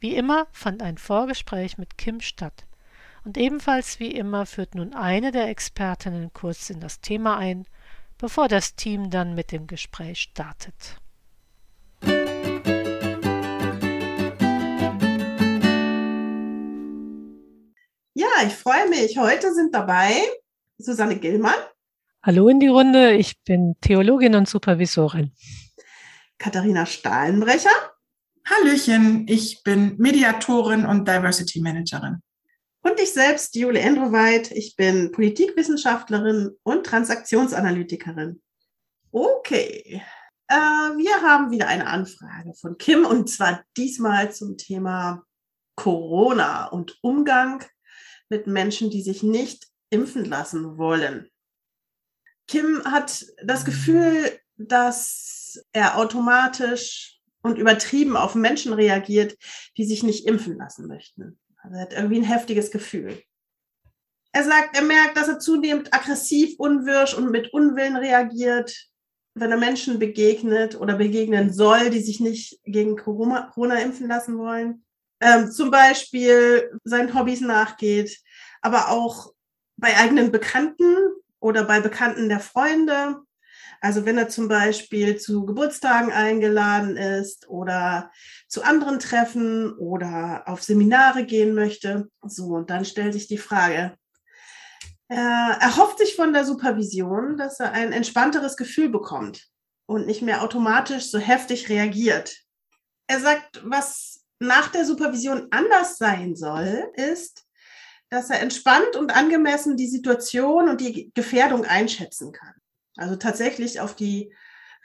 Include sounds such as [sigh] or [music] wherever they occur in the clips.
Wie immer fand ein Vorgespräch mit Kim statt. Und ebenfalls wie immer führt nun eine der Expertinnen kurz in das Thema ein, bevor das Team dann mit dem Gespräch startet. Ja, ich freue mich. Heute sind dabei Susanne Gillmann. Hallo in die Runde, ich bin Theologin und Supervisorin. Katharina Stahlenbrecher. Hallöchen, ich bin Mediatorin und Diversity Managerin. Und ich selbst, Jule Endroweit. Ich bin Politikwissenschaftlerin und Transaktionsanalytikerin. Okay, äh, wir haben wieder eine Anfrage von Kim und zwar diesmal zum Thema Corona und Umgang mit Menschen, die sich nicht impfen lassen wollen. Kim hat das Gefühl, dass er automatisch und übertrieben auf Menschen reagiert, die sich nicht impfen lassen möchten. Also er hat irgendwie ein heftiges Gefühl. Er sagt, er merkt, dass er zunehmend aggressiv, unwirsch und mit Unwillen reagiert, wenn er Menschen begegnet oder begegnen soll, die sich nicht gegen Corona, Corona impfen lassen wollen. Ähm, zum Beispiel seinen Hobbys nachgeht, aber auch bei eigenen Bekannten oder bei Bekannten der Freunde also wenn er zum Beispiel zu Geburtstagen eingeladen ist oder zu anderen Treffen oder auf Seminare gehen möchte. So, und dann stellt sich die Frage, er erhofft sich von der Supervision, dass er ein entspannteres Gefühl bekommt und nicht mehr automatisch so heftig reagiert. Er sagt, was nach der Supervision anders sein soll, ist, dass er entspannt und angemessen die Situation und die Gefährdung einschätzen kann. Also tatsächlich auf die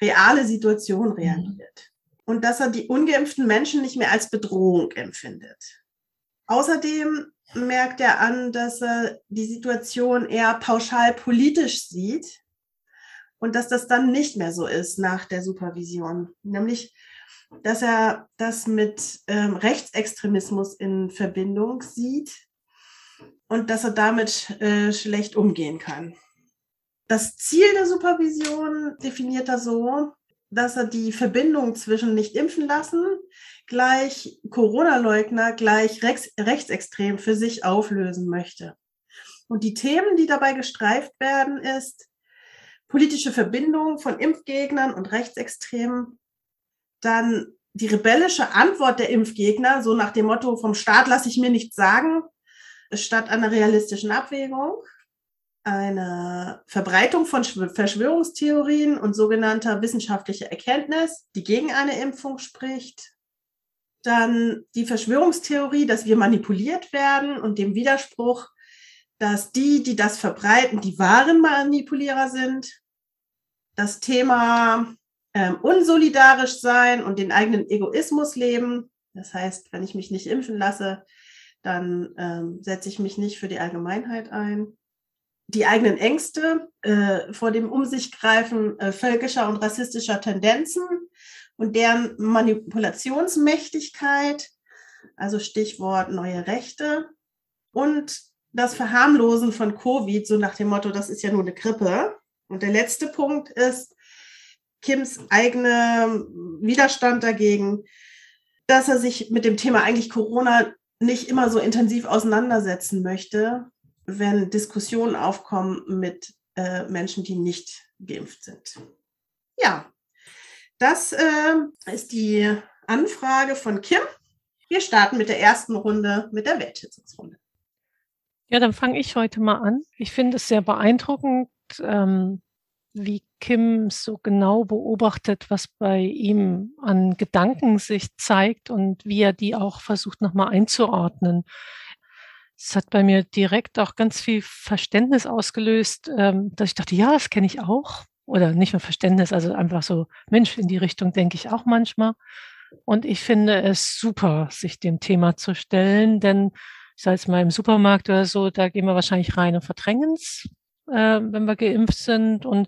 reale Situation mhm. reagiert. Und dass er die ungeimpften Menschen nicht mehr als Bedrohung empfindet. Außerdem merkt er an, dass er die Situation eher pauschal politisch sieht und dass das dann nicht mehr so ist nach der Supervision. Nämlich, dass er das mit ähm, Rechtsextremismus in Verbindung sieht und dass er damit äh, schlecht umgehen kann. Das Ziel der Supervision definiert er so, dass er die Verbindung zwischen nicht impfen lassen gleich Corona-Leugner gleich rechts, rechtsextrem für sich auflösen möchte. Und die Themen, die dabei gestreift werden, ist politische Verbindung von Impfgegnern und Rechtsextremen, dann die rebellische Antwort der Impfgegner, so nach dem Motto, vom Staat lasse ich mir nichts sagen, statt einer realistischen Abwägung eine Verbreitung von Verschwörungstheorien und sogenannter wissenschaftlicher Erkenntnis, die gegen eine Impfung spricht. Dann die Verschwörungstheorie, dass wir manipuliert werden und dem Widerspruch, dass die, die das verbreiten, die wahren Manipulierer sind. Das Thema ähm, unsolidarisch sein und den eigenen Egoismus leben. Das heißt, wenn ich mich nicht impfen lasse, dann ähm, setze ich mich nicht für die Allgemeinheit ein die eigenen Ängste äh, vor dem Umsichgreifen äh, völkischer und rassistischer Tendenzen und deren Manipulationsmächtigkeit, also Stichwort neue Rechte und das Verharmlosen von Covid, so nach dem Motto, das ist ja nur eine Grippe. Und der letzte Punkt ist Kims eigene Widerstand dagegen, dass er sich mit dem Thema eigentlich Corona nicht immer so intensiv auseinandersetzen möchte, wenn Diskussionen aufkommen mit äh, Menschen, die nicht geimpft sind. Ja, das äh, ist die Anfrage von Kim. Wir starten mit der ersten Runde, mit der Wertschätzungsrunde. Ja, dann fange ich heute mal an. Ich finde es sehr beeindruckend, ähm, wie Kim so genau beobachtet, was bei ihm an Gedanken sich zeigt und wie er die auch versucht nochmal einzuordnen. Es hat bei mir direkt auch ganz viel Verständnis ausgelöst, ähm, dass ich dachte, ja, das kenne ich auch. Oder nicht nur Verständnis, also einfach so, Mensch, in die Richtung denke ich auch manchmal. Und ich finde es super, sich dem Thema zu stellen, denn ich sage jetzt mal im Supermarkt oder so, da gehen wir wahrscheinlich rein und verdrängen es, äh, wenn wir geimpft sind. Und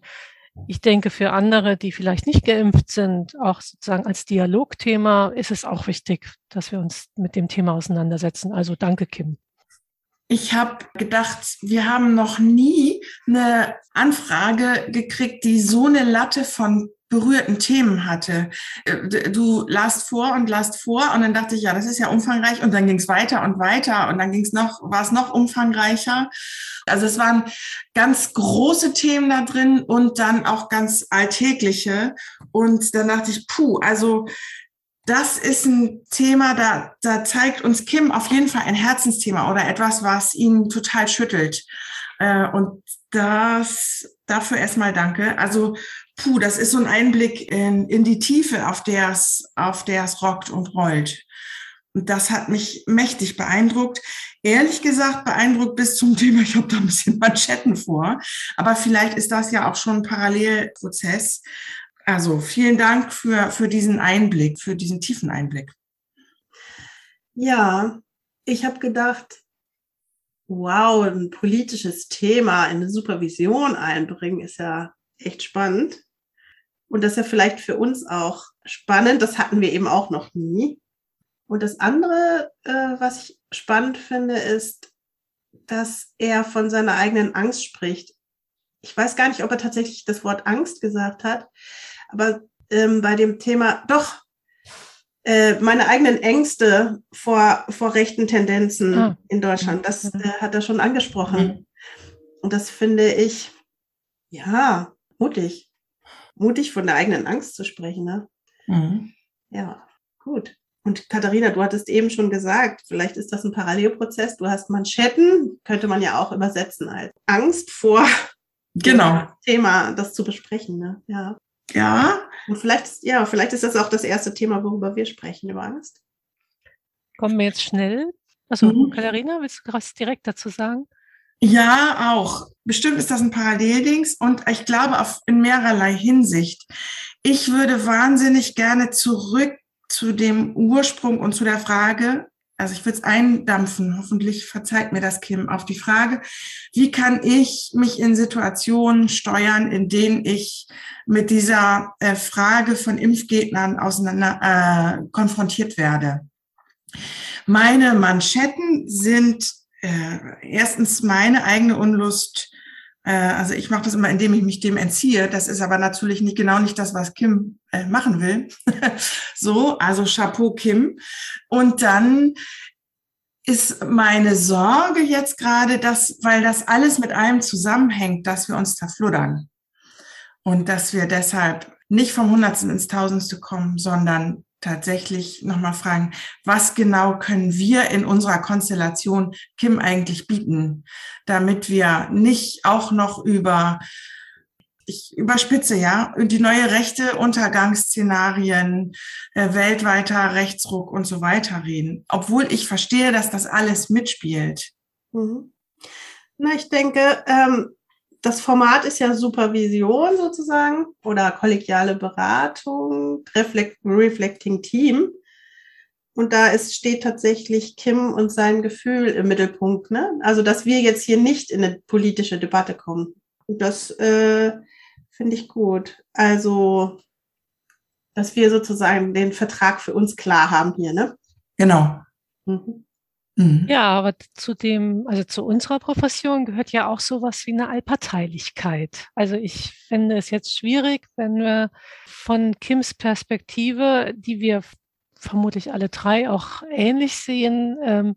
ich denke, für andere, die vielleicht nicht geimpft sind, auch sozusagen als Dialogthema, ist es auch wichtig, dass wir uns mit dem Thema auseinandersetzen. Also danke, Kim. Ich habe gedacht, wir haben noch nie eine Anfrage gekriegt, die so eine Latte von berührten Themen hatte. Äh, du last vor und last vor und dann dachte ich, ja, das ist ja umfangreich und dann ging es weiter und weiter und dann ging es noch, war es noch umfangreicher. Also es waren ganz große Themen da drin und dann auch ganz alltägliche. Und dann dachte ich, puh, also das ist ein Thema, da, da zeigt uns Kim auf jeden Fall ein Herzensthema oder etwas, was ihn total schüttelt. Äh, und das dafür erstmal danke. Also puh, das ist so ein Einblick in, in die Tiefe, auf der es, auf der es rockt und rollt. Und das hat mich mächtig beeindruckt. Ehrlich gesagt, beeindruckt bis zum [laughs] Thema, ich habe da ein bisschen Manschetten vor. Aber vielleicht ist das ja auch schon ein Parallelprozess. Also vielen Dank für, für diesen Einblick, für diesen tiefen Einblick. Ja, ich habe gedacht, wow, ein politisches Thema in eine Supervision einbringen, ist ja echt spannend. Und das ist ja vielleicht für uns auch spannend. Das hatten wir eben auch noch nie. Und das andere, äh, was ich spannend finde, ist, dass er von seiner eigenen Angst spricht. Ich weiß gar nicht, ob er tatsächlich das Wort Angst gesagt hat, aber ähm, bei dem Thema, doch, äh, meine eigenen Ängste vor, vor rechten Tendenzen ah. in Deutschland, das äh, hat er schon angesprochen. Mhm. Und das finde ich, ja, mutig mutig von der eigenen Angst zu sprechen. Ne? Mhm. Ja, gut. Und Katharina, du hattest eben schon gesagt, vielleicht ist das ein Parallelprozess. Du hast Manschetten, könnte man ja auch übersetzen als Angst vor genau. Thema, das zu besprechen. Ne? Ja. Ja. Und vielleicht, ja, vielleicht ist das auch das erste Thema, worüber wir sprechen, über Angst. Kommen wir jetzt schnell. Also, mhm. Katharina, willst du was direkt dazu sagen? Ja, auch. Bestimmt ist das ein Paralleldings und ich glaube auf, in mehrerlei Hinsicht. Ich würde wahnsinnig gerne zurück zu dem Ursprung und zu der Frage, also ich würde es eindampfen, hoffentlich verzeiht mir das Kim, auf die Frage, wie kann ich mich in Situationen steuern, in denen ich mit dieser äh, Frage von Impfgegnern auseinander äh, konfrontiert werde. Meine Manschetten sind äh, erstens meine eigene Unlust. Äh, also ich mache das immer, indem ich mich dem entziehe. Das ist aber natürlich nicht genau nicht das, was Kim äh, machen will. [laughs] so, also Chapeau Kim. Und dann ist meine Sorge jetzt gerade, dass, weil das alles mit allem zusammenhängt, dass wir uns zerfluddern. Und dass wir deshalb nicht vom Hundertsten ins Tausendste kommen, sondern tatsächlich nochmal fragen, was genau können wir in unserer Konstellation Kim eigentlich bieten, damit wir nicht auch noch über, ich überspitze ja, die neue rechte Untergangsszenarien, äh, weltweiter Rechtsruck und so weiter reden, obwohl ich verstehe, dass das alles mitspielt. Mhm. Na, ich denke, ähm, das Format ist ja Supervision sozusagen oder kollegiale Beratung, Reflect, Reflecting Team. Und da ist, steht tatsächlich Kim und sein Gefühl im Mittelpunkt. Ne? Also, dass wir jetzt hier nicht in eine politische Debatte kommen. Und das äh, finde ich gut. Also, dass wir sozusagen den Vertrag für uns klar haben hier. Ne? Genau. Mhm. Mhm. Ja, aber zu dem, also zu unserer Profession gehört ja auch sowas wie eine Allparteilichkeit. Also ich finde es jetzt schwierig, wenn wir von Kims Perspektive, die wir vermutlich alle drei auch ähnlich sehen, ähm,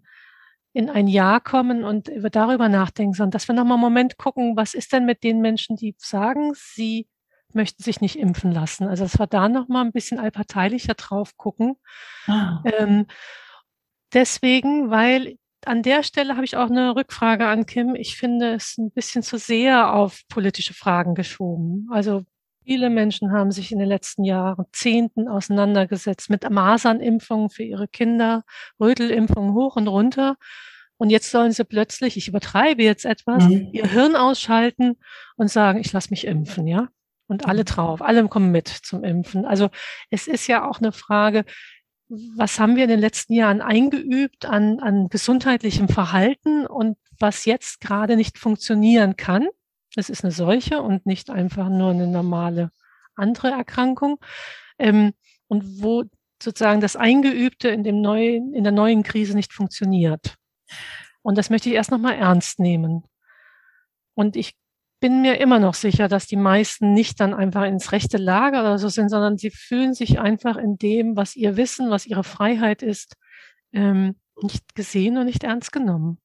in ein Jahr kommen und über darüber nachdenken, sondern dass wir nochmal einen Moment gucken, was ist denn mit den Menschen, die sagen, sie möchten sich nicht impfen lassen. Also dass wir da nochmal ein bisschen allparteilicher drauf gucken. Ah. Ähm, deswegen, weil an der Stelle habe ich auch eine Rückfrage an Kim. Ich finde es ein bisschen zu sehr auf politische Fragen geschoben. Also viele Menschen haben sich in den letzten Jahren, Zehnten auseinandergesetzt mit Masernimpfungen für ihre Kinder, Rötelimpfungen hoch und runter. Und jetzt sollen sie plötzlich, ich übertreibe jetzt etwas, mhm. ihr Hirn ausschalten und sagen, ich lasse mich impfen, ja? Und alle mhm. drauf, alle kommen mit zum Impfen. Also es ist ja auch eine Frage, was haben wir in den letzten Jahren eingeübt an, an gesundheitlichem Verhalten und was jetzt gerade nicht funktionieren kann. Es ist eine Seuche und nicht einfach nur eine normale andere Erkrankung. Ähm, und wo sozusagen das Eingeübte in, dem neuen, in der neuen Krise nicht funktioniert. Und das möchte ich erst nochmal ernst nehmen. Und ich bin mir immer noch sicher, dass die meisten nicht dann einfach ins rechte Lager oder so sind, sondern sie fühlen sich einfach in dem, was ihr Wissen, was ihre Freiheit ist, ähm, nicht gesehen und nicht ernst genommen.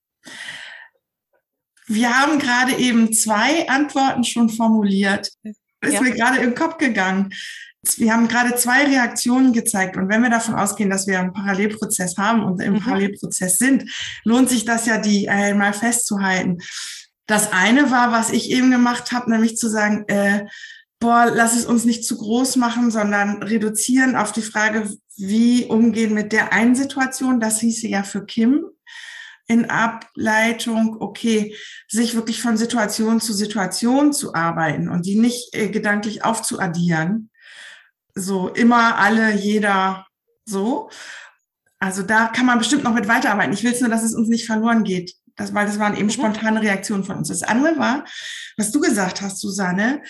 Wir haben gerade eben zwei Antworten schon formuliert. Ist ja. mir gerade im Kopf gegangen wir haben gerade zwei Reaktionen gezeigt. Und wenn wir davon ausgehen, dass wir einen Parallelprozess haben und im mhm. Parallelprozess sind, lohnt sich das ja, die einmal festzuhalten. Das eine war, was ich eben gemacht habe, nämlich zu sagen, äh, boah, lass es uns nicht zu groß machen, sondern reduzieren auf die Frage, wie umgehen mit der einen Situation. Das hieße ja für Kim in Ableitung, okay, sich wirklich von Situation zu Situation zu arbeiten und die nicht äh, gedanklich aufzuaddieren, so immer, alle, jeder, so. Also da kann man bestimmt noch mit weiterarbeiten. Ich will es nur, dass es uns nicht verloren geht. Das, weil das waren eben mhm. spontane Reaktionen von uns. Das andere war, was du gesagt hast, Susanne,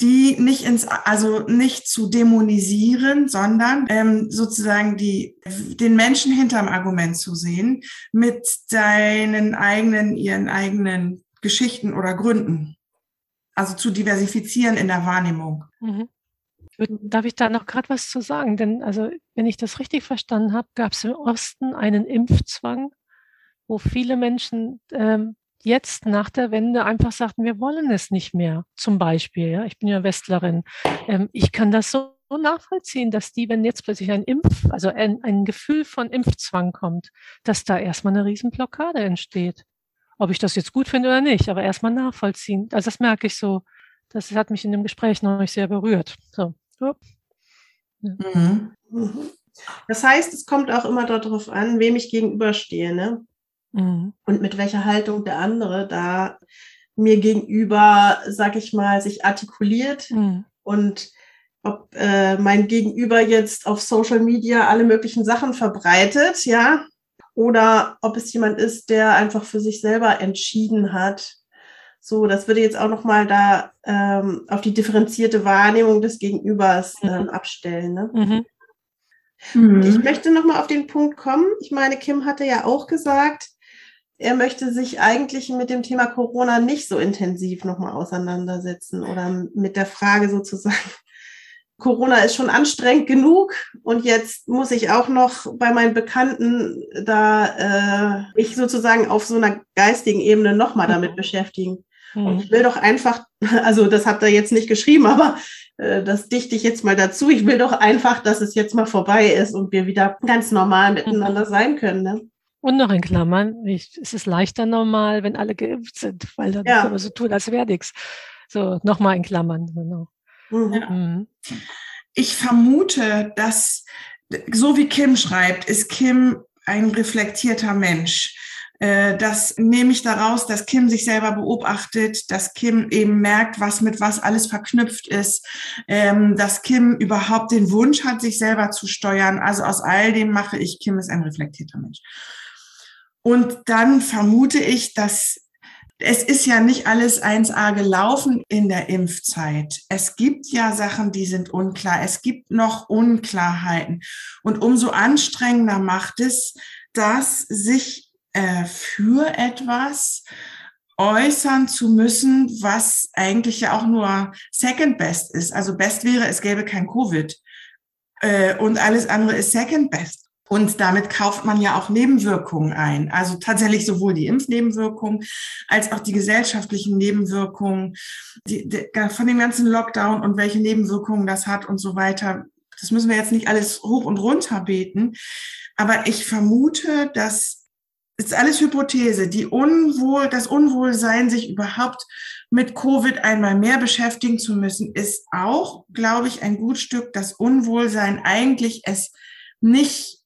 die nicht ins, also nicht zu dämonisieren, sondern ähm, sozusagen die, den Menschen hinterm Argument zu sehen, mit seinen eigenen, ihren eigenen Geschichten oder Gründen. Also zu diversifizieren in der Wahrnehmung. Mhm. Darf ich da noch gerade was zu sagen? Denn also, wenn ich das richtig verstanden habe, gab es im Osten einen Impfzwang, wo viele Menschen ähm, jetzt nach der Wende einfach sagten, wir wollen es nicht mehr. Zum Beispiel, ja, ich bin ja Westlerin. Ähm, ich kann das so nachvollziehen, dass die, wenn jetzt plötzlich ein Impf, also ein, ein Gefühl von Impfzwang kommt, dass da erstmal eine Riesenblockade entsteht. Ob ich das jetzt gut finde oder nicht, aber erstmal nachvollziehen. Also das merke ich so. Das hat mich in dem Gespräch noch nicht sehr berührt. So. Ja. Mhm. mhm. Das heißt, es kommt auch immer darauf an, wem ich gegenüberstehe, ne? Mhm. Und mit welcher Haltung der andere da mir gegenüber, sag ich mal, sich artikuliert mhm. und ob äh, mein Gegenüber jetzt auf Social Media alle möglichen Sachen verbreitet, ja, oder ob es jemand ist, der einfach für sich selber entschieden hat, so, das würde jetzt auch nochmal da ähm, auf die differenzierte Wahrnehmung des Gegenübers ähm, abstellen. Ne? Mhm. Mhm. Ich möchte nochmal auf den Punkt kommen. Ich meine, Kim hatte ja auch gesagt, er möchte sich eigentlich mit dem Thema Corona nicht so intensiv nochmal auseinandersetzen oder mit der Frage sozusagen, [laughs] Corona ist schon anstrengend genug und jetzt muss ich auch noch bei meinen Bekannten da äh, ich sozusagen auf so einer geistigen Ebene nochmal damit beschäftigen. Mhm. Und ich will doch einfach, [laughs] also das habt ihr jetzt nicht geschrieben, aber äh, das dichte ich jetzt mal dazu. Ich will doch einfach, dass es jetzt mal vorbei ist und wir wieder ganz normal miteinander mhm. sein können. Ne? Und noch in Klammern, ich, es ist leichter normal, wenn alle geimpft sind, weil dann ja. kann man so tun, als wäre nichts. So, nochmal in Klammern, genau. Mhm. Mhm. Ich vermute, dass, so wie Kim schreibt, ist Kim ein reflektierter Mensch. Äh, das nehme ich daraus, dass Kim sich selber beobachtet, dass Kim eben merkt, was mit was alles verknüpft ist, ähm, dass Kim überhaupt den Wunsch hat, sich selber zu steuern. Also aus all dem mache ich, Kim ist ein reflektierter Mensch. Und dann vermute ich, dass es ist ja nicht alles 1a gelaufen in der Impfzeit. Es gibt ja Sachen, die sind unklar. Es gibt noch Unklarheiten. Und umso anstrengender macht es, dass sich äh, für etwas äußern zu müssen, was eigentlich ja auch nur Second Best ist. Also Best wäre, es gäbe kein Covid. Äh, und alles andere ist Second Best. Und damit kauft man ja auch Nebenwirkungen ein. Also tatsächlich sowohl die Impfnebenwirkungen als auch die gesellschaftlichen Nebenwirkungen die, die, von dem ganzen Lockdown und welche Nebenwirkungen das hat und so weiter. Das müssen wir jetzt nicht alles hoch und runter beten. Aber ich vermute, dass ist alles Hypothese. Die Unwohl, das Unwohlsein, sich überhaupt mit Covid einmal mehr beschäftigen zu müssen, ist auch, glaube ich, ein gut Stück das Unwohlsein, eigentlich es nicht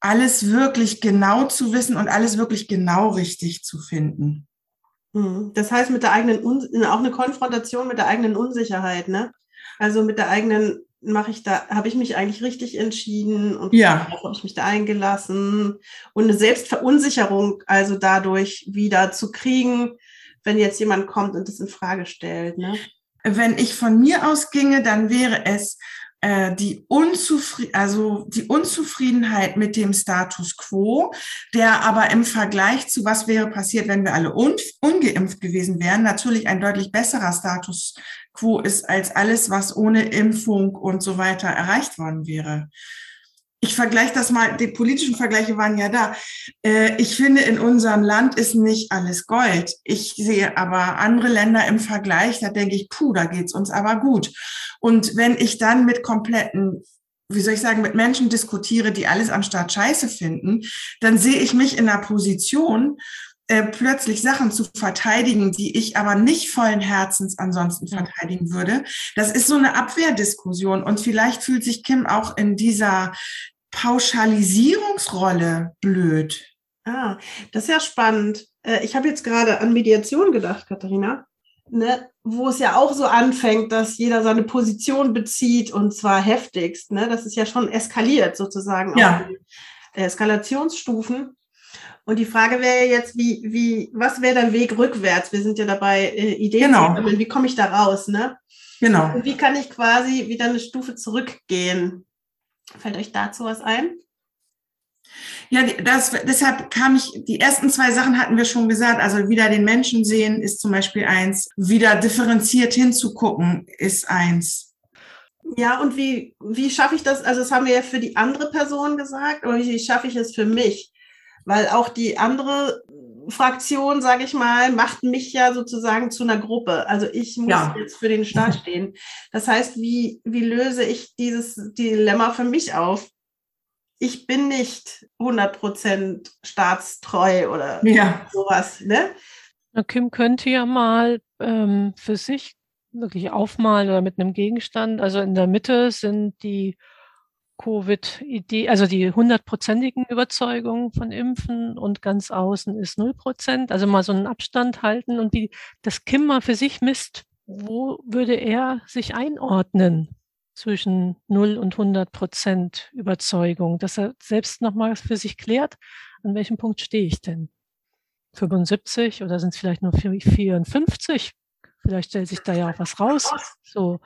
alles wirklich genau zu wissen und alles wirklich genau richtig zu finden. Hm. Das heißt, mit der eigenen, auch eine Konfrontation mit der eigenen Unsicherheit, ne? Also mit der eigenen mache ich da, habe ich mich eigentlich richtig entschieden und Ja. habe ich mich da eingelassen und eine Selbstverunsicherung also dadurch wieder zu kriegen, wenn jetzt jemand kommt und das in Frage stellt. Ne? Wenn ich von mir ausginge, dann wäre es äh, die, Unzufri also die Unzufriedenheit mit dem Status quo, der aber im Vergleich zu was wäre passiert, wenn wir alle un ungeimpft gewesen wären, natürlich ein deutlich besserer Status quo ist als alles, was ohne Impfung und so weiter erreicht worden wäre. Ich vergleiche das mal, die politischen Vergleiche waren ja da. Äh, ich finde, in unserem Land ist nicht alles Gold. Ich sehe aber andere Länder im Vergleich, da denke ich, puh, da geht's uns aber gut. Und wenn ich dann mit kompletten wie soll ich sagen, mit Menschen diskutiere, die alles am Start scheiße finden, dann sehe ich mich in einer Position, äh, plötzlich Sachen zu verteidigen, die ich aber nicht vollen Herzens ansonsten verteidigen würde. Das ist so eine Abwehrdiskussion und vielleicht fühlt sich Kim auch in dieser Pauschalisierungsrolle blöd. Ah, das ist ja spannend. Äh, ich habe jetzt gerade an Mediation gedacht, Katharina, ne, wo es ja auch so anfängt, dass jeder seine Position bezieht und zwar heftigst. Ne? Das ist ja schon eskaliert sozusagen Ja. auf den Eskalationsstufen. Und die Frage wäre jetzt, wie, wie, was wäre dein Weg rückwärts? Wir sind ja dabei, äh, Ideen Genau. zu sammeln. Wie komme ich da raus? Ne? Genau. Und wie kann ich quasi wieder eine Stufe zurückgehen? Fällt euch dazu was ein? Ja, das, deshalb kam ich, die ersten zwei Sachen hatten wir schon gesagt. Also wieder den Menschen sehen ist zum Beispiel eins. Wieder differenziert hinzugucken ist eins. Ja, und wie, wie schaffe ich das? Also, das haben wir ja für die andere Person gesagt, aber wie schaffe ich es für mich? Weil auch die andere Fraktion, sage ich mal, macht mich ja sozusagen zu einer Gruppe. Also ich muss Ja. jetzt für den Staat [laughs] stehen. Das heißt, wie, wie löse ich dieses Dilemma für mich auf? Ich bin nicht 100% staatstreu oder Ja. sowas, ne? Na, Kim könnte ja mal ähm, für sich wirklich aufmalen oder mit einem Gegenstand. Also in der Mitte sind die Covid-Idee, also die hundertprozentigen Überzeugungen von Impfen und ganz außen ist null Prozent. Also mal so einen Abstand halten und wie das Kim mal für sich misst, wo würde er sich einordnen zwischen null und 100 Prozent Überzeugung, dass er selbst nochmal für sich klärt, an welchem Punkt stehe ich denn? 75 oder sind es vielleicht nur 54? Vielleicht stellt sich da ja auch was raus. So.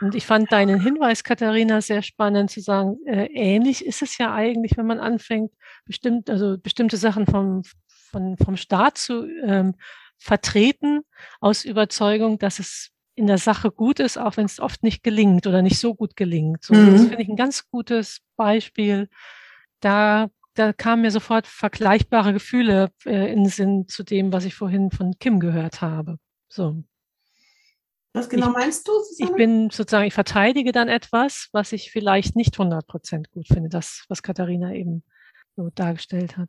Und ich fand deinen Hinweis, Katharina, sehr spannend zu sagen, äh, ähnlich ist es ja eigentlich, wenn man anfängt, bestimmt, also bestimmte Sachen vom, von, vom Staat zu ähm, vertreten, aus Überzeugung, dass es in der Sache gut ist, auch wenn es oft nicht gelingt oder nicht so gut gelingt. So, Mhm. Das finde ich ein ganz gutes Beispiel. Da, da kamen mir sofort vergleichbare Gefühle äh, in den Sinn zu dem, was ich vorhin von Kim gehört habe. So. Was genau meinst du? Ich Susanne? bin sozusagen, ich verteidige dann etwas, was ich vielleicht nicht 100 Prozent gut finde, das, was Katharina eben so dargestellt hat.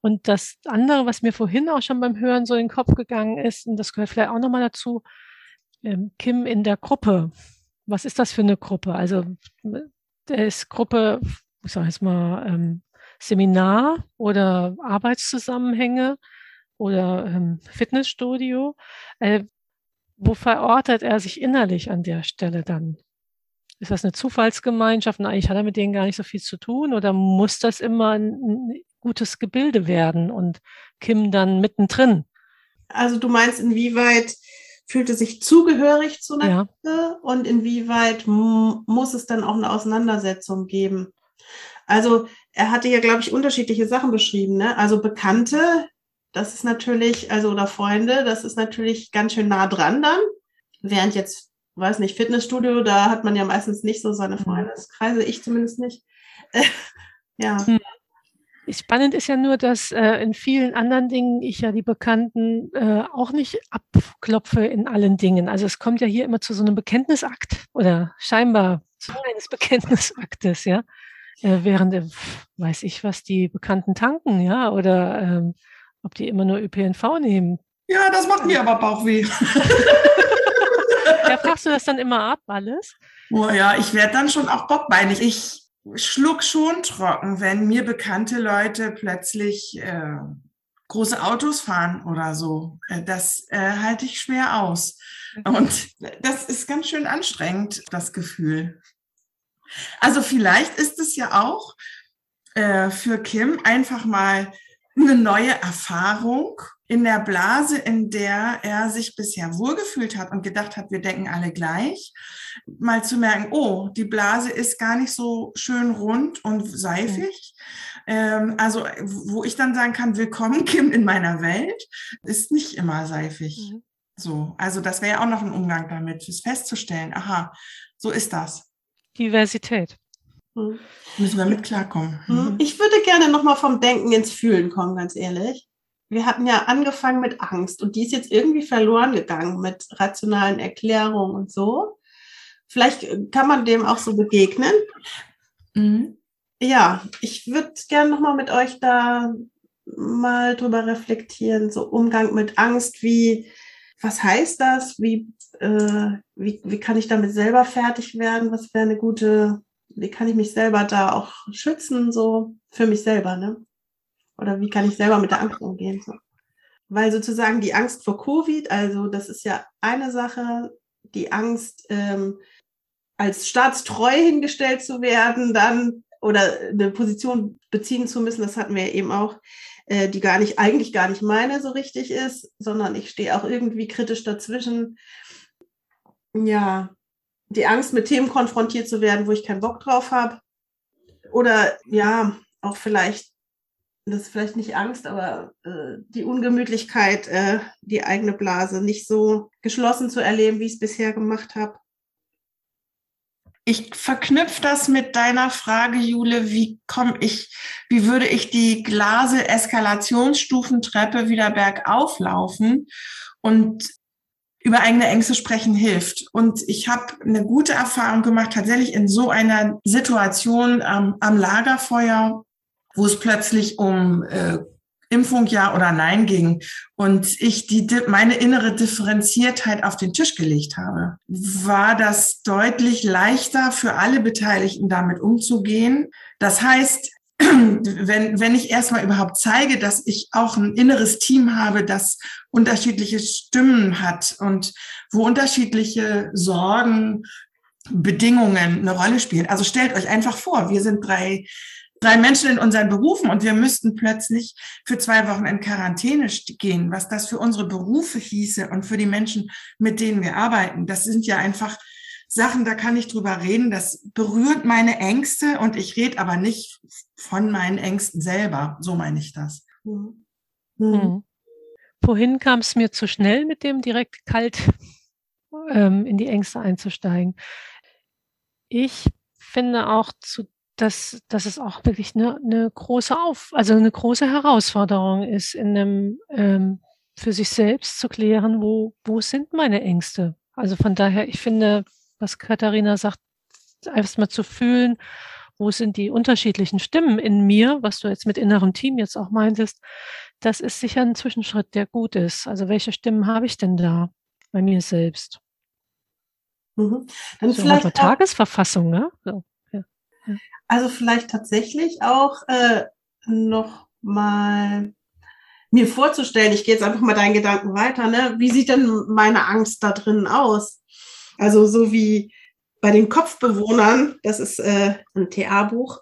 Und das andere, was mir vorhin auch schon beim Hören so in den Kopf gegangen ist, und das gehört vielleicht auch nochmal dazu, ähm, Kim in der Gruppe. Was ist das für eine Gruppe? Also, der ist Gruppe, ich sage jetzt mal, ähm, Seminar oder Arbeitszusammenhänge oder ähm, Fitnessstudio. Äh, wo verortet er sich innerlich an der Stelle dann? Ist das eine Zufallsgemeinschaft und eigentlich hat er mit denen gar nicht so viel zu tun oder muss das immer ein, gutes Gebilde werden und Kim dann mittendrin? Also du meinst, inwieweit fühlt es sich zugehörig zu einer Ja. Gruppe und inwieweit muss es dann auch eine Auseinandersetzung geben? Also er hatte ja, glaube ich, unterschiedliche Sachen beschrieben. Ne? Also Bekannte, das ist natürlich, also oder Freunde, das ist natürlich ganz schön nah dran dann. Während jetzt, weiß nicht, Fitnessstudio, da hat man ja meistens nicht so seine Mhm. Freundeskreise, ich zumindest nicht. [laughs] ja. Spannend ist ja nur, dass äh, in vielen anderen Dingen ich ja die Bekannten äh, auch nicht abklopfe in allen Dingen. Also es kommt ja hier immer zu so einem Bekenntnisakt oder scheinbar zu eines [laughs] Bekenntnisaktes, ja. Äh, während, äh, weiß ich was, die Bekannten tanken, ja, oder ähm, ob die immer nur ÖPNV nehmen. Ja, das macht mir aber Bauchweh. Ja, fragst du das dann immer ab, alles? Oh ja, ich werde dann schon auch bockbeinig. Ich schluck schon trocken, wenn mir bekannte Leute plötzlich äh, große Autos fahren oder so. Äh, Das äh, halte ich schwer aus. Und das ist ganz schön anstrengend, das Gefühl. Also vielleicht ist es ja auch äh, für Kim einfach mal eine neue Erfahrung in der Blase, in der er sich bisher wohlgefühlt hat und gedacht hat, wir denken alle gleich, mal zu merken, oh, die Blase ist gar nicht so schön rund und seifig. Mhm. also, wo ich dann sagen kann, willkommen, Kim, in meiner Welt, ist nicht immer seifig. Mhm. So, also das wäre ja auch noch ein Umgang damit, es festzustellen, aha, so ist das. Diversität. Mhm. Müssen wir mit klarkommen. Mhm. Ich würde gerne nochmal vom Denken ins Fühlen kommen, ganz ehrlich. Wir hatten ja angefangen mit Angst und die ist jetzt irgendwie verloren gegangen mit rationalen Erklärungen und so. Vielleicht kann man dem auch so begegnen. Mhm. Ja, ich würde gerne nochmal mit euch da mal drüber reflektieren, so Umgang mit Angst, wie, was heißt das? Wie, äh, wie, wie kann ich damit selber fertig werden? Was wäre eine gute, wie kann ich mich selber da auch schützen, so für mich selber, ne? Oder wie kann ich selber mit der Angst umgehen? So. Weil sozusagen die Angst vor Covid, also das ist ja eine Sache, die Angst, ähm, als staatstreu hingestellt zu werden, dann oder eine Position beziehen zu müssen, das hatten wir eben auch, äh, die gar nicht, eigentlich gar nicht meine so richtig ist, sondern ich stehe auch irgendwie kritisch dazwischen. Ja, die Angst, mit Themen konfrontiert zu werden, wo ich keinen Bock drauf habe. Oder ja, auch vielleicht, das ist vielleicht nicht Angst, aber äh, die Ungemütlichkeit, äh, die eigene Blase nicht so geschlossen zu erleben, wie ich es bisher gemacht habe. Ich verknüpfe das mit deiner Frage, Jule, wie komme ich, wie würde ich die Glase-Eskalationsstufentreppe wieder bergauf laufen? Und über eigene Ängste sprechen hilft. Und ich habe eine gute Erfahrung gemacht, tatsächlich in so einer Situation ähm, am Lagerfeuer, wo es plötzlich um äh, Impfung ja oder nein ging und ich die meine innere Differenziertheit auf den Tisch gelegt habe, war das deutlich leichter für alle Beteiligten damit umzugehen. Das heißt, wenn, wenn ich erstmal überhaupt zeige, dass ich auch ein inneres Team habe, das unterschiedliche Stimmen hat und wo unterschiedliche Sorgen, Bedingungen eine Rolle spielen. Also stellt euch einfach vor, wir sind drei drei Menschen in unseren Berufen und wir müssten plötzlich für zwei Wochen in Quarantäne gehen, was das für unsere Berufe hieße und für die Menschen, mit denen wir arbeiten. Das sind ja einfach Sachen, da kann ich drüber reden. Das berührt meine Ängste und ich rede aber nicht von meinen Ängsten selber. So meine ich das. Mhm. Mhm. Vorhin kam es mir zu schnell, mit dem direkt kalt ähm, in die Ängste einzusteigen. Ich finde auch zu dass, dass es auch wirklich eine, eine große Auf, also eine große Herausforderung ist, in einem ähm, für sich selbst zu klären, wo, wo sind meine Ängste. Also von daher, ich finde, was Katharina sagt, erstmal zu fühlen, wo sind die unterschiedlichen Stimmen in mir, was du jetzt mit innerem Team jetzt auch meintest, das ist sicher ein Zwischenschritt, der gut ist. Also welche Stimmen habe ich denn da bei mir selbst? Mhm. Dann so vielleicht Tagesverfassung, ne? So. Also vielleicht tatsächlich auch äh, noch mal mir vorzustellen, ich gehe jetzt einfach mal deinen Gedanken weiter, ne? wie sieht denn meine Angst da drin aus? Also so wie bei den Kopfbewohnern, das ist äh, ein TA-Buch,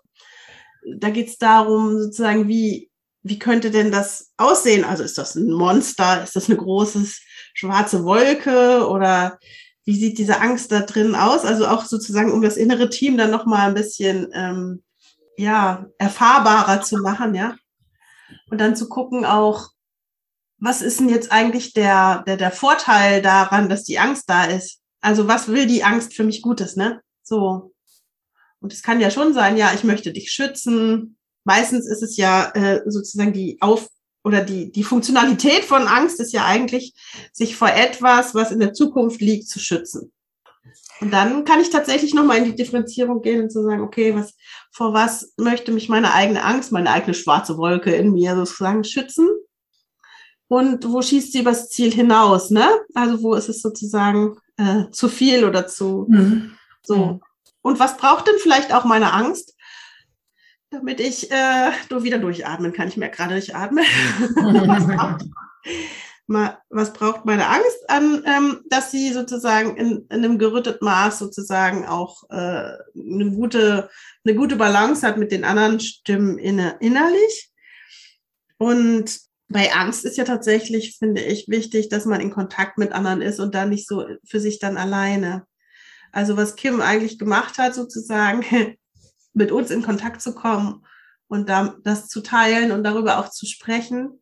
da geht es darum, sozusagen, wie, wie könnte denn das aussehen? Also ist das ein Monster? Ist das eine große schwarze Wolke? Oder wie sieht diese Angst da drin aus? Also auch sozusagen, um das innere Team dann nochmal ein bisschen ähm, ja, erfahrbarer zu machen, ja. Und dann zu gucken auch, was ist denn jetzt eigentlich der, der, der Vorteil daran, dass die Angst da ist? Also was will die Angst für mich Gutes, ne? So. Und es kann ja schon sein, ja, ich möchte dich schützen. Meistens ist es ja äh, sozusagen die Auf oder die, die Funktionalität von Angst ist ja eigentlich, sich vor etwas, was in der Zukunft liegt, zu schützen. Und dann kann ich tatsächlich nochmal in die Differenzierung gehen und zu sagen, okay, was, vor was möchte mich meine eigene Angst, meine eigene schwarze Wolke in mir sozusagen schützen? Und wo schießt sie übers Ziel hinaus, ne? Also wo ist es sozusagen äh, zu viel oder zu mhm. so. Mhm. Und was braucht denn vielleicht auch meine Angst? damit ich äh, wieder durchatmen kann. Ich merke gerade, ich atme. [laughs] was braucht meine Angst an, ähm, dass sie sozusagen in, in einem gerütteten Maß sozusagen auch äh, eine, gute, eine gute Balance hat mit den anderen Stimmen inner, innerlich. Und bei Angst ist ja tatsächlich, finde ich, wichtig, dass man in Kontakt mit anderen ist und da nicht so für sich dann alleine. Also was Kim eigentlich gemacht hat, sozusagen [laughs] mit uns in Kontakt zu kommen und da, das zu teilen und darüber auch zu sprechen,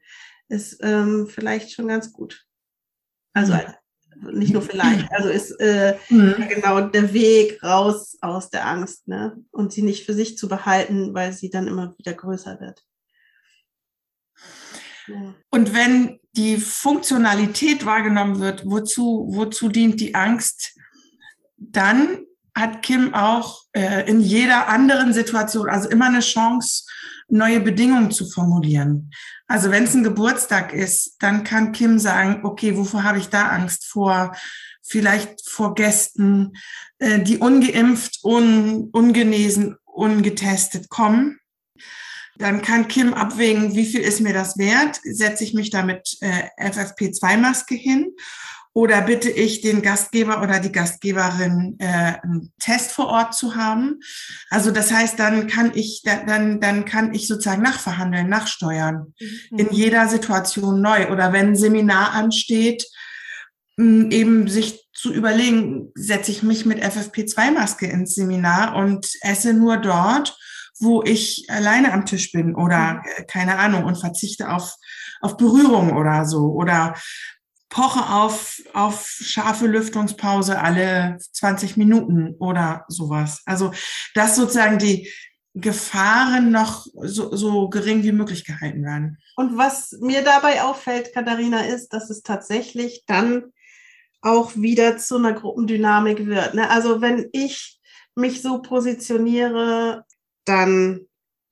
ist ähm, vielleicht schon ganz gut. Also mhm. nicht nur vielleicht, also ist äh, mhm. genau der Weg raus aus der Angst ne? und sie nicht für sich zu behalten, weil sie dann immer wieder größer wird. Und wenn die Funktionalität wahrgenommen wird, wozu, wozu dient die Angst, dann hat Kim auch äh, in jeder anderen Situation, also immer eine Chance, neue Bedingungen zu formulieren. Also wenn es ein Geburtstag ist, dann kann Kim sagen, okay, wovor habe ich da Angst vor? Vielleicht vor Gästen, äh, die ungeimpft, un, ungenesen, ungetestet kommen. Dann kann Kim abwägen, wie viel ist mir das wert? Setze ich mich da mit äh, FFP2-Maske hin oder bitte ich den Gastgeber oder die Gastgeberin, äh, einen Test vor Ort zu haben? Also das heißt, dann kann ich, dann, dann kann ich sozusagen nachverhandeln, nachsteuern. Mhm. In jeder Situation neu. Oder wenn ein Seminar ansteht, eben sich zu überlegen, setze ich mich mit FFP2-Maske ins Seminar und esse nur dort, wo ich alleine am Tisch bin oder mhm. keine Ahnung und verzichte auf, auf Berührung oder so. Oder poche auf, auf scharfe Lüftungspause alle 20 Minuten oder sowas. Also, dass sozusagen die Gefahren noch so, so gering wie möglich gehalten werden. Und was mir dabei auffällt, Katharina, ist, dass es tatsächlich dann auch wieder zu einer Gruppendynamik wird. Ne? Also wenn ich mich so positioniere, dann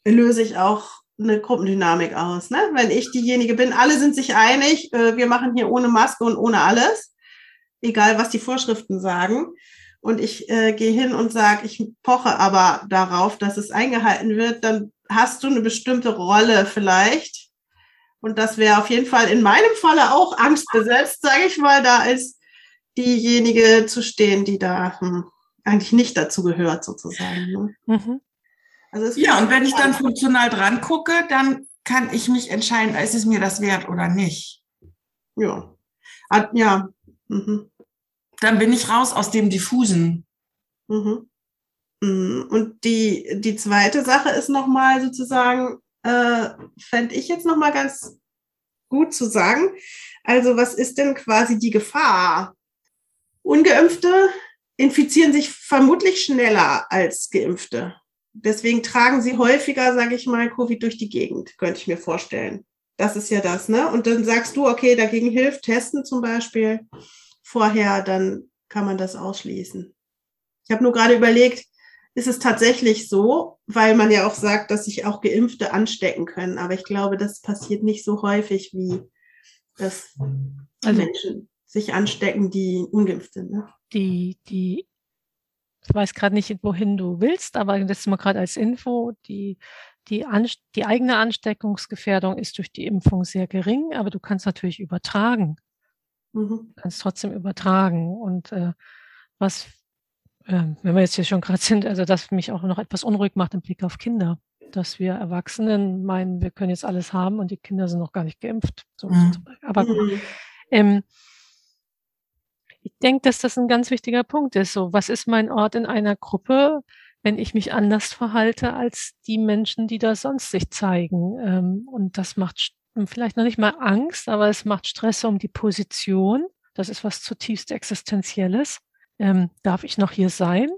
löse ich auch eine Gruppendynamik aus. Ne? Wenn ich diejenige bin, alle sind sich einig, äh, wir machen hier ohne Maske und ohne alles, egal was die Vorschriften sagen. Und ich äh, gehe hin und sage, ich poche aber darauf, dass es eingehalten wird, dann hast du eine bestimmte Rolle vielleicht. Und das wäre auf jeden Fall in meinem Falle auch angstbesetzt, sage ich mal, da als diejenige zu stehen, die da hm, eigentlich nicht dazu gehört, sozusagen. Ne? Mhm. Also ja, und wenn ich dann funktional dran gucke, dann kann ich mich entscheiden, ist es mir das wert oder nicht. Ja. Ja. Mhm. Dann bin ich raus aus dem Diffusen. Mhm. mhm. Und die, die zweite Sache ist nochmal sozusagen, äh, fände ich jetzt nochmal ganz gut zu sagen. Also was ist denn quasi die Gefahr? Ungeimpfte infizieren sich vermutlich schneller als Geimpfte. Deswegen tragen sie häufiger, sage ich mal, Covid durch die Gegend, könnte ich mir vorstellen. Das ist ja das, ne? Und dann sagst du, okay, dagegen hilft Testen zum Beispiel vorher, dann kann man das ausschließen. Ich habe nur gerade überlegt, ist es tatsächlich so, weil man ja auch sagt, dass sich auch Geimpfte anstecken können. Aber ich glaube, das passiert nicht so häufig, wie dass also, Menschen sich anstecken, die ungeimpft sind. Ne? Die, die ich weiß gerade nicht, wohin du willst, aber das ist mal gerade als Info, die, die, die eigene Ansteckungsgefährdung ist durch die Impfung sehr gering, aber du kannst natürlich übertragen. Mhm. Du kannst trotzdem übertragen. Und äh, was, äh, wenn wir jetzt hier schon gerade [laughs] sind, also das mich auch noch etwas unruhig macht im Blick auf Kinder, dass wir Erwachsenen meinen, wir können jetzt alles haben und die Kinder sind noch gar nicht geimpft. So, mhm. Aber mhm. ähm, ich denke, dass das ein ganz wichtiger Punkt ist. So, was ist mein Ort in einer Gruppe, wenn ich mich anders verhalte als die Menschen, die da sonst sich zeigen? Ähm, und das macht vielleicht noch nicht mal Angst, aber es macht Stress um die Position. Das ist was zutiefst Existenzielles. Ähm, darf ich noch hier sein?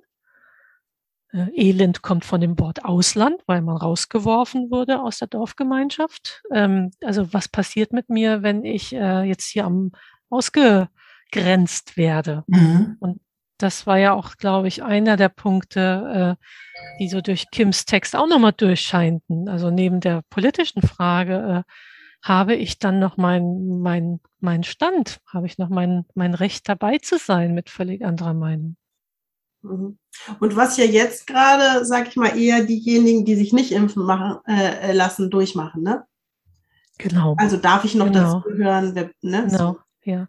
Äh, Elend kommt von dem Wort Ausland, weil man rausgeworfen wurde aus der Dorfgemeinschaft. Ähm, also was passiert mit mir, wenn ich äh, jetzt hier am ausge ausgegrenzt werde. Mhm. Und das war ja auch, glaube ich, einer der Punkte, äh, die so durch Kims Text auch nochmal durchscheinten. Also neben der politischen Frage, äh, habe ich dann noch meinen mein, mein Stand? Habe ich noch mein, mein Recht dabei zu sein mit völlig anderer Meinung? Mhm. Und was ja jetzt gerade, sag ich mal, eher diejenigen, die sich nicht impfen machen, äh, lassen, durchmachen, ne? Genau. Also darf ich noch Genau. dazu hören? Ne? Genau, ja.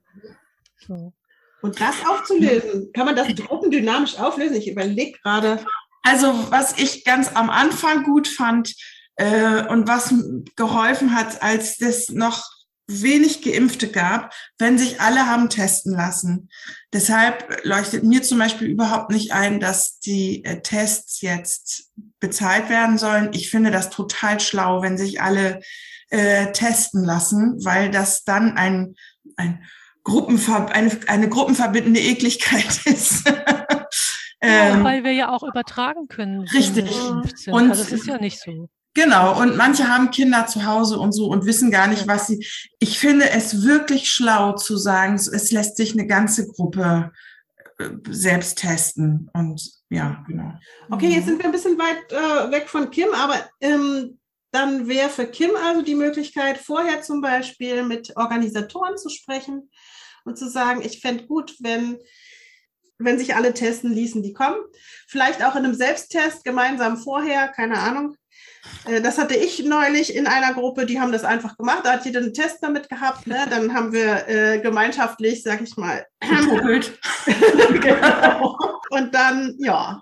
So. Und das aufzulösen, kann man das gruppendynamisch auflösen? Ich überlege gerade. Also was ich ganz am Anfang gut fand äh, und was geholfen hat, als es noch wenig Geimpfte gab, wenn sich alle haben testen lassen. Deshalb leuchtet mir zum Beispiel überhaupt nicht ein, dass die äh, Tests jetzt bezahlt werden sollen. Ich finde das total schlau, wenn sich alle äh, testen lassen, weil das dann ein, ein Gruppenver eine, eine gruppenverbindende Ekligkeit [laughs] ist. Ja, Ähm, weil wir ja auch übertragen können, Richtig. Und- also es ist ja nicht so. Genau, und manche haben Kinder zu Hause und so und wissen gar nicht, Ja. was sie. Ich finde es wirklich schlau zu sagen, es lässt sich eine ganze Gruppe äh, selbst testen. Und ja, genau. Okay, jetzt sind wir ein bisschen weit äh, weg von Kim, aber ähm, dann wäre für Kim also die Möglichkeit, vorher zum Beispiel mit Organisatoren zu sprechen und zu sagen, ich fände gut, wenn, wenn sich alle testen ließen, die kommen. Vielleicht auch in einem Selbsttest gemeinsam vorher, keine Ahnung. Äh, Das hatte ich neulich in einer Gruppe, die haben das einfach gemacht. Da hat jeder einen Test damit gehabt. Ne? Dann haben wir äh, gemeinschaftlich, sag ich mal, [laughs] genau. Und dann, ja,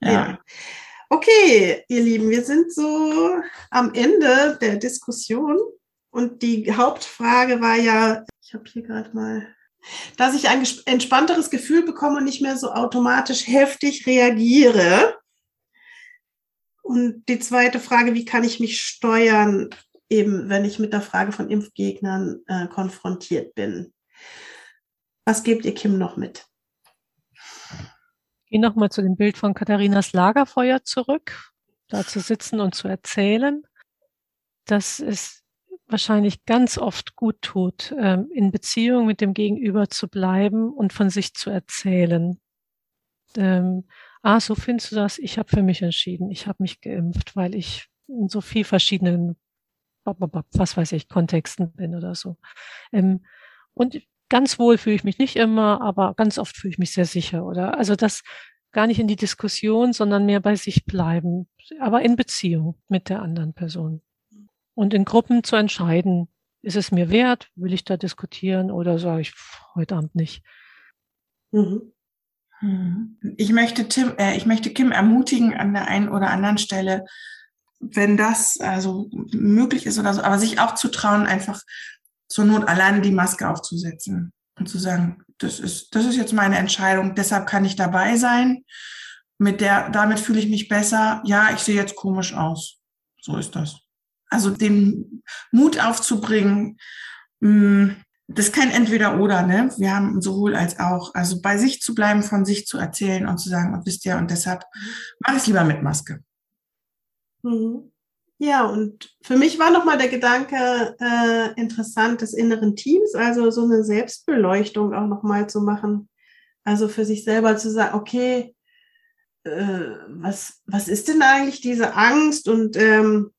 Ja. ja. Okay, ihr Lieben, wir sind so am Ende der Diskussion und die Hauptfrage war ja, ich habe hier gerade mal, dass ich ein entspannteres Gefühl bekomme und nicht mehr so automatisch heftig reagiere. Und die zweite Frage, wie kann ich mich steuern, eben wenn ich mit der Frage von Impfgegnern äh, konfrontiert bin? Was gebt ihr Kim noch mit? Geh nochmal zu dem Bild von Katharinas Lagerfeuer zurück, da zu sitzen und zu erzählen, dass es wahrscheinlich ganz oft gut tut, ähm, in Beziehung mit dem Gegenüber zu bleiben und von sich zu erzählen. Ähm, ah, so findest du das? Ich habe für mich entschieden. Ich habe mich geimpft, weil ich in so viel verschiedenen, was weiß ich, Kontexten bin oder so. Ähm, und ganz wohl fühle ich mich nicht immer, aber ganz oft fühle ich mich sehr sicher, oder? Also das gar nicht in die Diskussion, sondern mehr bei sich bleiben, aber in Beziehung mit der anderen Person. Und in Gruppen zu entscheiden, ist es mir wert, will ich da diskutieren oder sage ich pff, heute Abend nicht. Mhm. Mhm. Ich möchte Tim, äh, ich möchte Kim ermutigen an der einen oder anderen Stelle, wenn das also möglich ist oder so, aber sich auch zu trauen, einfach zur Not alleine die Maske aufzusetzen und zu sagen, das ist, das ist jetzt meine Entscheidung, deshalb kann ich dabei sein. Mit der, damit fühle ich mich besser. Ja, ich sehe jetzt komisch aus. So ist das. Also den Mut aufzubringen, mh, das ist kein Entweder-Oder, ne? Wir haben sowohl als auch. Also bei sich zu bleiben, von sich zu erzählen und zu sagen, und wisst ihr, und deshalb mache ich es lieber mit Maske. Mhm. Ja, und für mich war nochmal der Gedanke äh, interessant des inneren Teams, also so eine Selbstbeleuchtung auch nochmal zu machen. Also für sich selber zu sagen, okay, äh, was, was ist denn eigentlich diese Angst und ähm,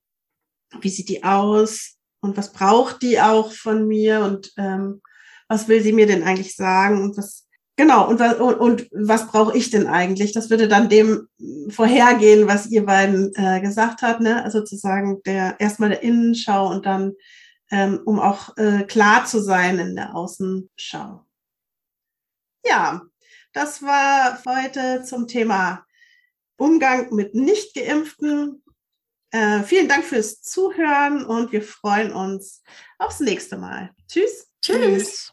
wie sieht die aus? Und was braucht die auch von mir? Und ähm, was will sie mir denn eigentlich sagen? Und was Genau, und was, und, und was brauche ich denn eigentlich? Das würde dann dem vorhergehen, was ihr beiden äh, gesagt habt, ne? Also sozusagen der erstmal der Innenschau und dann, ähm, um auch äh, klar zu sein in der Außenschau. Ja, das war heute zum Thema Umgang mit Nicht-Geimpften. Äh, vielen Dank fürs Zuhören und wir freuen uns aufs nächste Mal. Tschüss. Tschüss.